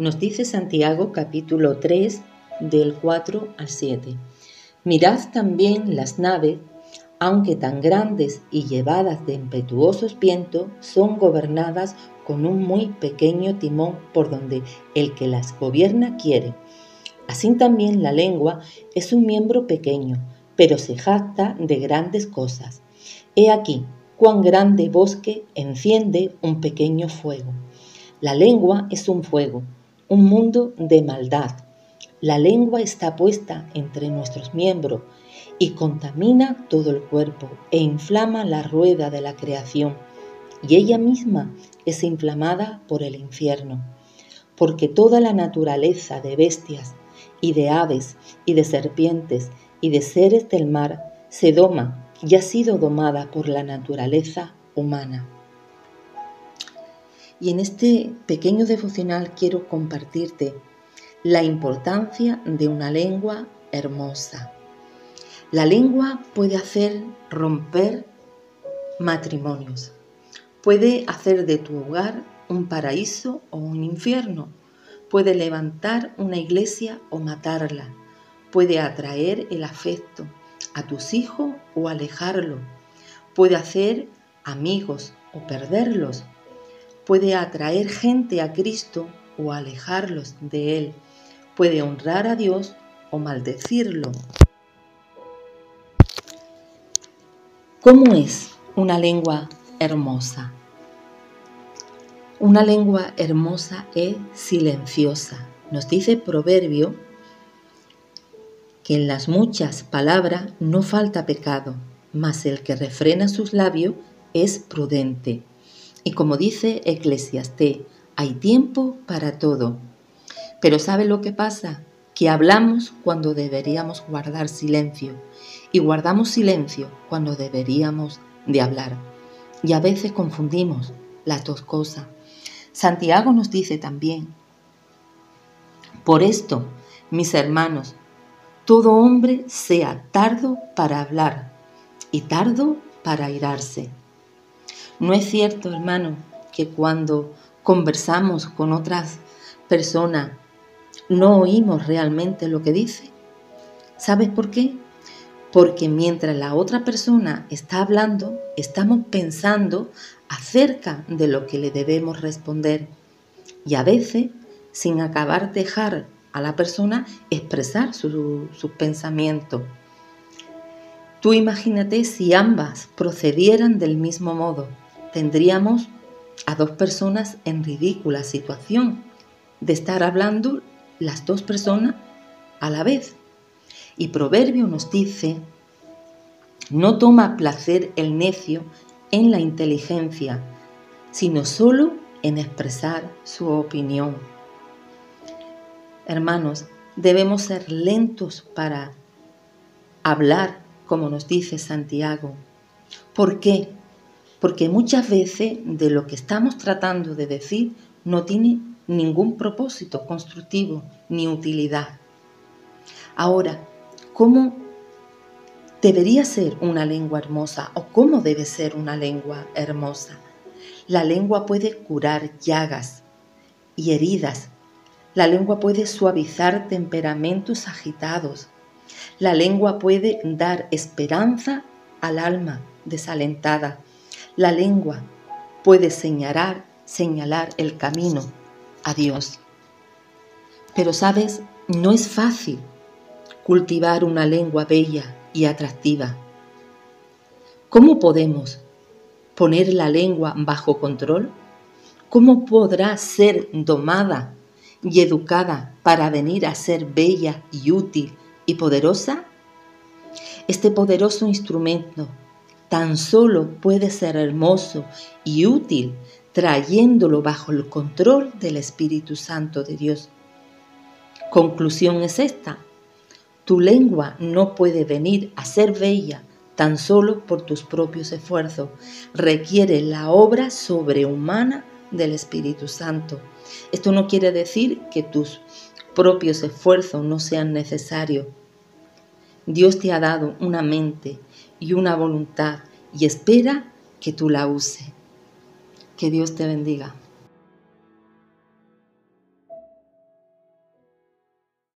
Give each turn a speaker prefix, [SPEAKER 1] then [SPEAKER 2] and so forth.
[SPEAKER 1] Nos dice Santiago capítulo 3 del 4 al 7. Mirad también las naves, aunque tan grandes y llevadas de impetuosos vientos, son gobernadas con un muy pequeño timón por donde el que las gobierna quiere. Así también la lengua es un miembro pequeño, pero se jacta de grandes cosas. He aquí cuán grande bosque enciende un pequeño fuego. La lengua es un fuego un mundo de maldad. La lengua está puesta entre nuestros miembros y contamina todo el cuerpo e inflama la rueda de la creación, y ella misma es inflamada por el infierno, porque toda la naturaleza de bestias y de aves y de serpientes y de seres del mar se doma y ha sido domada por la naturaleza humana. Y en este pequeño devocional quiero compartirte la importancia de una lengua hermosa. La lengua puede hacer romper matrimonios, puede hacer de tu hogar un paraíso o un infierno, puede levantar una iglesia o matarla, puede atraer el afecto a tus hijos o alejarlo, puede hacer amigos o perderlos, puede atraer gente a Cristo o alejarlos de Él, puede honrar a Dios o maldecirlo. ¿Cómo es una lengua hermosa? Una lengua hermosa es silenciosa. Nos dice Proverbio en las muchas palabras no falta pecado, mas el que refrena sus labios es prudente. Y como dice Eclesiastés, hay tiempo para todo. Pero ¿sabe lo que pasa? Que hablamos cuando deberíamos guardar silencio y guardamos silencio cuando deberíamos de hablar. Y a veces confundimos las dos cosas. Santiago nos dice también, por esto, mis hermanos, todo hombre sea tardo para hablar y tardo para irarse no es cierto, hermano, que cuando conversamos con otras personas no oímos realmente lo que dice. ¿Sabes por qué? Porque mientras la otra persona está hablando, estamos pensando acerca de lo que le debemos responder. Y a veces, sin acabar dejar a la persona expresar sus su pensamientos. Tú imagínate si ambas procedieran del mismo modo tendríamos a dos personas en ridícula situación de estar hablando las dos personas a la vez. Y Proverbio nos dice, no toma placer el necio en la inteligencia, sino solo en expresar su opinión. Hermanos, debemos ser lentos para hablar, como nos dice Santiago. ¿Por qué? porque muchas veces de lo que estamos tratando de decir no tiene ningún propósito constructivo ni utilidad. Ahora, ¿cómo debería ser una lengua hermosa o cómo debe ser una lengua hermosa? La lengua puede curar llagas y heridas. La lengua puede suavizar temperamentos agitados. La lengua puede dar esperanza al alma desalentada la lengua puede señalar, señalar el camino a Dios. Pero sabes, no es fácil cultivar una lengua bella y atractiva. ¿Cómo podemos poner la lengua bajo control? ¿Cómo podrá ser domada y educada para venir a ser bella y útil y poderosa? Este poderoso instrumento tan solo puede ser hermoso y útil trayéndolo bajo el control del Espíritu Santo de Dios. Conclusión es esta. Tu lengua no puede venir a ser bella tan solo por tus propios esfuerzos. Requiere la obra sobrehumana del Espíritu Santo. Esto no quiere decir que tus propios esfuerzos no sean necesarios. Dios te ha dado una mente y una voluntad y espera que tú la uses. Que Dios te bendiga.